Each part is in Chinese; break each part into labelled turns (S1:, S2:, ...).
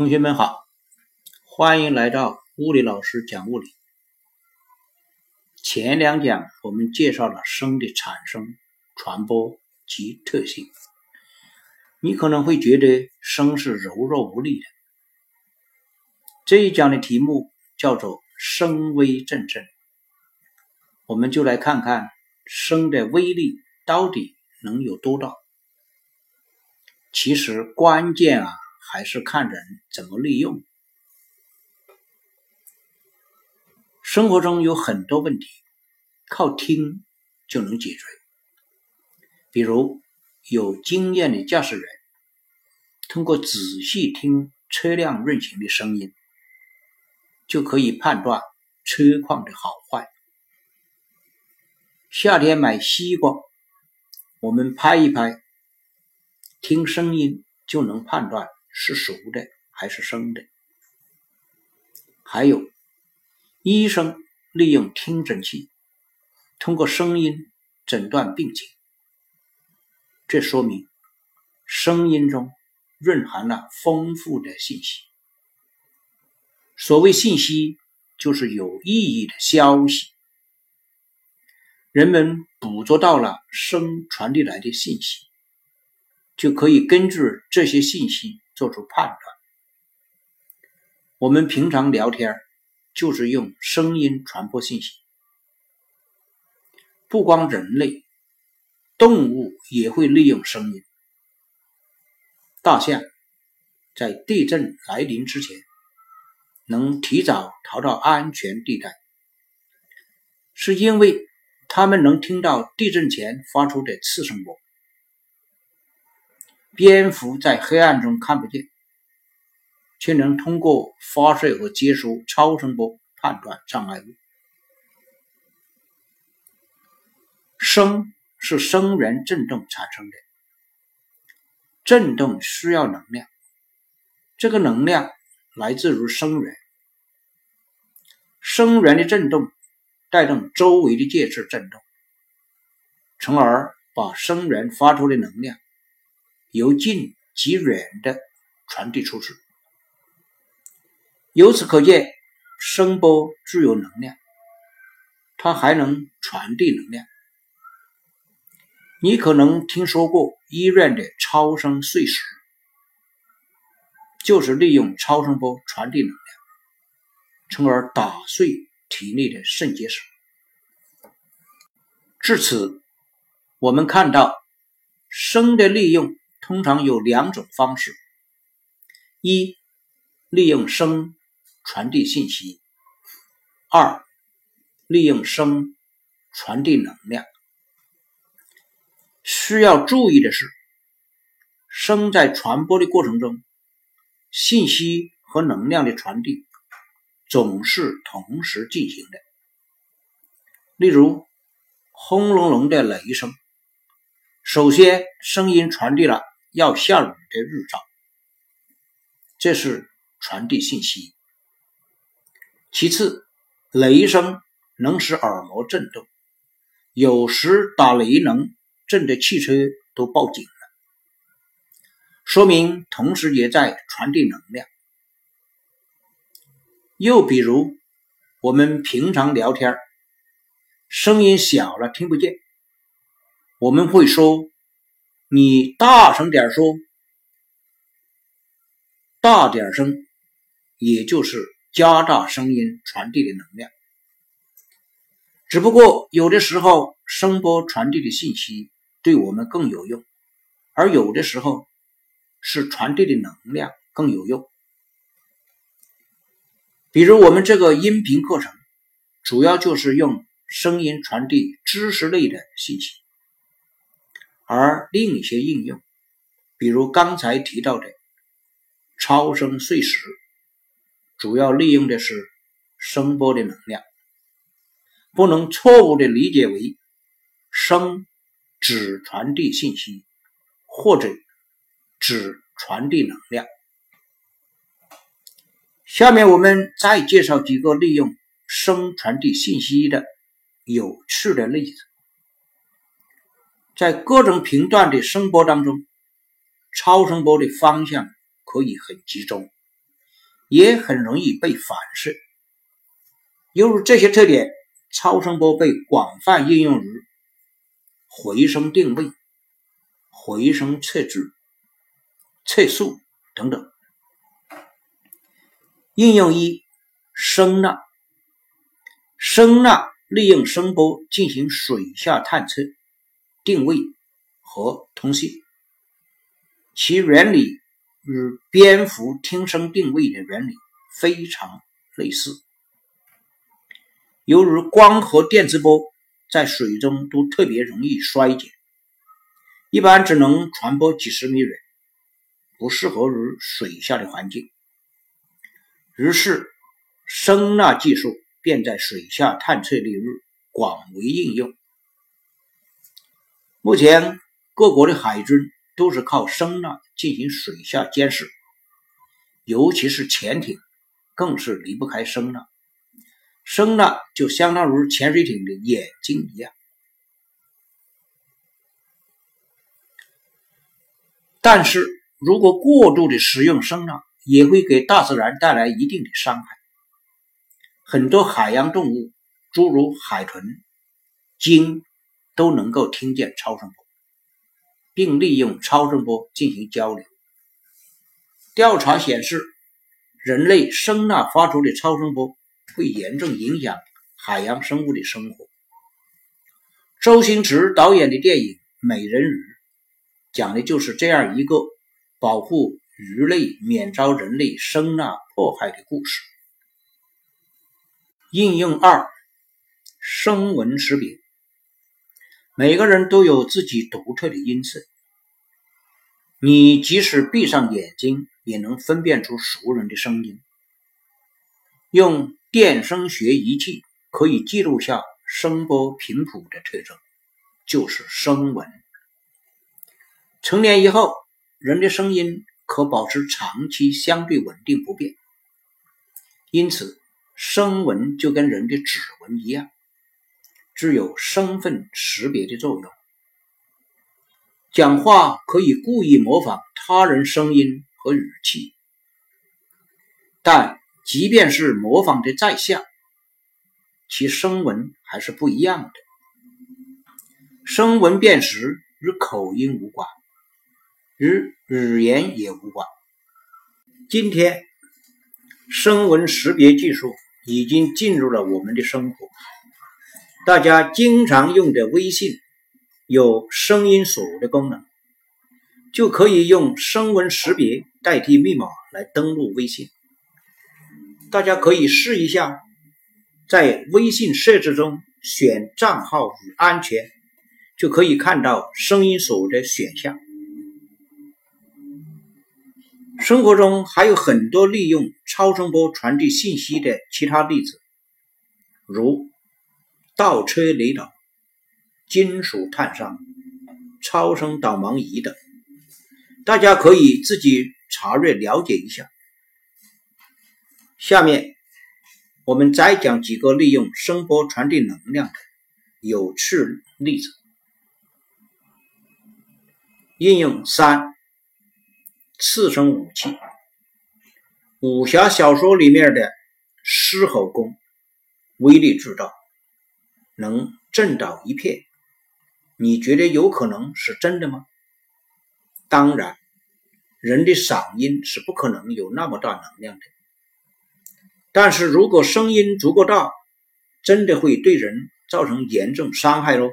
S1: 同学们好，欢迎来到物理老师讲物理。前两讲我们介绍了声的产生、传播及特性。你可能会觉得声是柔弱无力的。这一讲的题目叫做“声威阵阵”，我们就来看看声的威力到底能有多大。其实关键啊。还是看人怎么利用。生活中有很多问题，靠听就能解决。比如，有经验的驾驶员通过仔细听车辆运行的声音，就可以判断车况的好坏。夏天买西瓜，我们拍一拍，听声音就能判断。是熟的还是生的？还有，医生利用听诊器，通过声音诊断病情。这说明声音中蕴含了丰富的信息。所谓信息，就是有意义的消息。人们捕捉到了声传递来的信息，就可以根据这些信息。做出判断。我们平常聊天就是用声音传播信息，不光人类，动物也会利用声音。大象在地震来临之前能提早逃到安全地带，是因为它们能听到地震前发出的次声波。蝙蝠在黑暗中看不见，却能通过发射和接收超声波判断障碍物。声是声源振动产生的，振动需要能量，这个能量来自于声源，声源的振动带动周围的介质振动，从而把声源发出的能量。由近及远的传递出去，由此可见，声波具有能量，它还能传递能量。你可能听说过医院的超声碎石，就是利用超声波传递能量，从而打碎体内的肾结石。至此，我们看到声的利用。通常有两种方式：一、利用声传递信息；二、利用声传递能量。需要注意的是，声在传播的过程中，信息和能量的传递总是同时进行的。例如，轰隆隆的雷声，首先声音传递了。要下雨的预兆，这是传递信息。其次，雷声能使耳膜震动，有时打雷能震得汽车都报警了，说明同时也在传递能量。又比如，我们平常聊天，声音小了听不见，我们会说。你大声点说，大点声，也就是加大声音传递的能量。只不过有的时候声波传递的信息对我们更有用，而有的时候是传递的能量更有用。比如我们这个音频课程，主要就是用声音传递知识类的信息。而另一些应用，比如刚才提到的超声碎石，主要利用的是声波的能量，不能错误的理解为声只传递信息或者只传递能量。下面我们再介绍几个利用声传递信息的有趣的例子。在各种频段的声波当中，超声波的方向可以很集中，也很容易被反射。由于这些特点，超声波被广泛应用于回声定位、回声测距、测速等等。应用一：声呐。声呐利用声波进行水下探测、定位和通信，其原理与蝙蝠听声定位的原理非常类似。由于光和电磁波在水中都特别容易衰减，一般只能传播几十米远，不适合于水下的环境。于是，声呐技术便在水下探测领域广为应用。目前，各国的海军都是靠声呐进行水下监视，尤其是潜艇，更是离不开声呐。声呐就相当于潜水艇的眼睛一样，但是如果过度的使用声呐，也会给大自然带来一定的伤害。很多海洋动物，诸如海豚、鲸，都能够听见超声波，并利用超声波进行交流。调查显示，人类声呐发出的超声波。会严重影响海洋生物的生活。周星驰导演的电影《美人鱼》讲的就是这样一个保护鱼类免遭人类声呐迫害的故事。应用二：声纹识别。每个人都有自己独特的音色，你即使闭上眼睛，也能分辨出熟人的声音。用。电声学仪器可以记录下声波频谱的特征，就是声纹。成年以后，人的声音可保持长期相对稳定不变，因此声纹就跟人的指纹一样，具有身份识别的作用。讲话可以故意模仿他人声音和语气，但。即便是模仿的再像，其声纹还是不一样的。声纹辨识与口音无关，与语言也无关。今天，声纹识别技术已经进入了我们的生活。大家经常用的微信有声音锁的功能，就可以用声纹识别代替密码来登录微信。大家可以试一下，在微信设置中选账号与安全，就可以看到声音锁的选项。生活中还有很多利用超声波传递信息的其他例子，如倒车雷达、金属探伤、超声导盲仪等，大家可以自己查阅了解一下。下面我们再讲几个利用声波传递能量的有趣例子。应用三：次声武器。武侠小说里面的狮吼功威力巨大，能震倒一片。你觉得有可能是真的吗？当然，人的嗓音是不可能有那么大能量的。但是如果声音足够大，真的会对人造成严重伤害喽。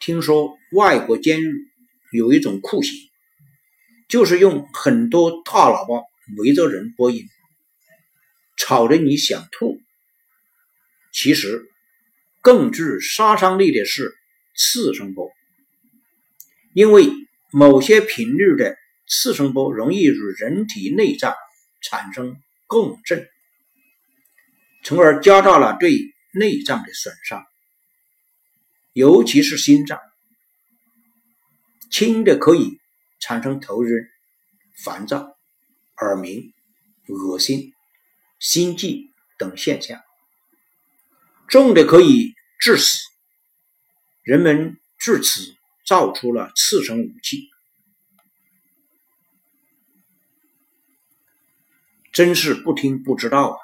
S1: 听说外国监狱有一种酷刑，就是用很多大喇叭围着人播音，吵得你想吐。其实更具杀伤力的是次声波，因为某些频率的次声波容易与人体内脏产生。共振，从而加大了对内脏的损伤，尤其是心脏。轻的可以产生头晕、烦躁、耳鸣、恶心、心悸等现象；重的可以致死。人们至此造出了次声武器。真是不听不知道啊！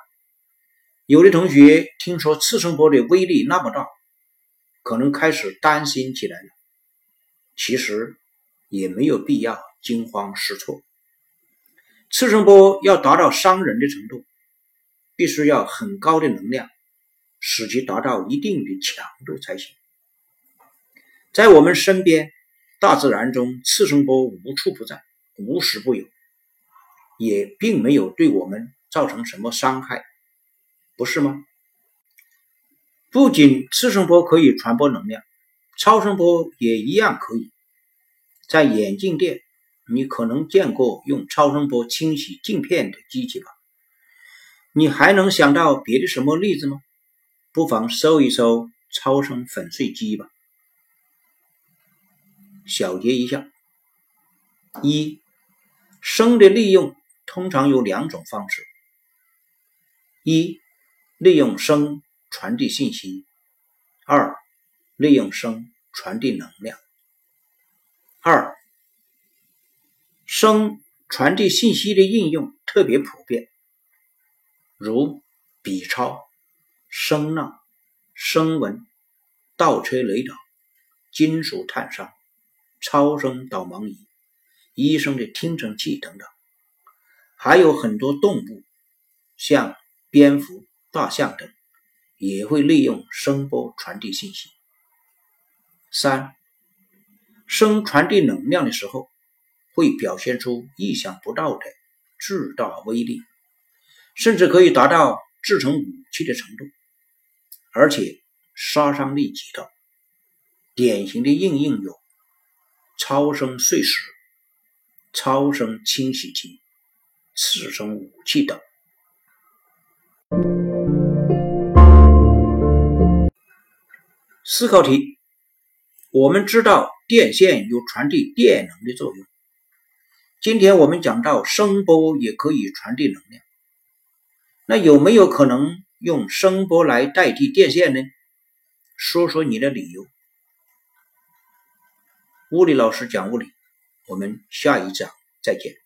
S1: 有的同学听说次声波的威力那么大，可能开始担心起来了。其实也没有必要惊慌失措。次声波要达到伤人的程度，必须要很高的能量，使其达到一定的强度才行。在我们身边，大自然中次声波无处不在，无时不有，也并没有对我们造成什么伤害，不是吗？不仅次声波可以传播能量，超声波也一样可以。在眼镜店，你可能见过用超声波清洗镜片的机器吧？你还能想到别的什么例子吗？不妨搜一搜超声粉碎机吧。小结一下：一、声的利用通常有两种方式：一、利用声传递信息；二、利用声传递能量。二、声传递信息的应用特别普遍，如比超、声呐、声纹、倒车雷达、金属探伤。超声导盲仪、医生的听诊器等等，还有很多动物，像蝙蝠、大象等，也会利用声波传递信息。三、声传递能量的时候，会表现出意想不到的巨大威力，甚至可以达到制成武器的程度，而且杀伤力极大。典型的应用有。超声碎石、超声清洗机、次声武器等。思考题：我们知道电线有传递电能的作用。今天我们讲到声波也可以传递能量，那有没有可能用声波来代替电线呢？说说你的理由。物理老师讲物理，我们下一讲再见。